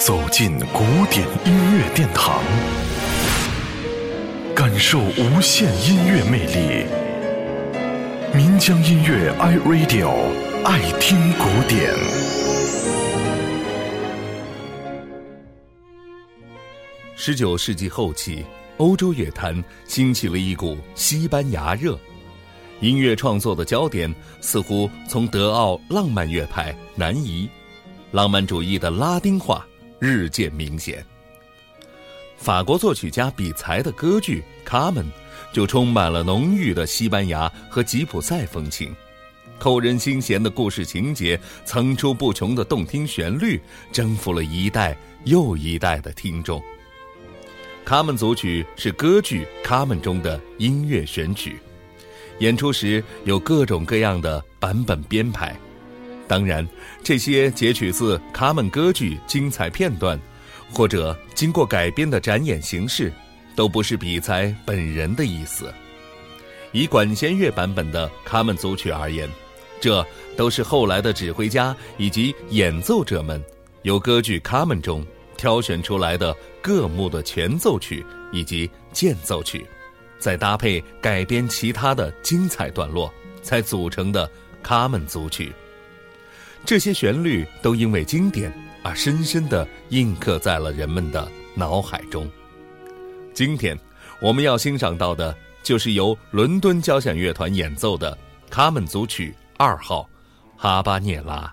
走进古典音乐殿堂，感受无限音乐魅力。民江音乐 iRadio 爱听古典。十九世纪后期，欧洲乐坛兴起了一股西班牙热，音乐创作的焦点似乎从德奥浪漫乐派南移。浪漫主义的拉丁化日渐明显。法国作曲家比才的歌剧《卡门》就充满了浓郁的西班牙和吉普赛风情，扣人心弦的故事情节，层出不穷的动听旋律，征服了一代又一代的听众。《卡门》组曲是歌剧《卡门》中的音乐选曲，演出时有各种各样的版本编排。当然，这些截取自卡门歌剧精彩片段，或者经过改编的展演形式，都不是比才本人的意思。以管弦乐版本的卡门组曲而言，这都是后来的指挥家以及演奏者们由歌剧卡门中挑选出来的各幕的前奏曲以及间奏曲，再搭配改编其他的精彩段落，才组成的卡门组曲。这些旋律都因为经典而深深地印刻在了人们的脑海中。今天，我们要欣赏到的就是由伦敦交响乐团演奏的《卡门组曲二号》，哈巴涅拉。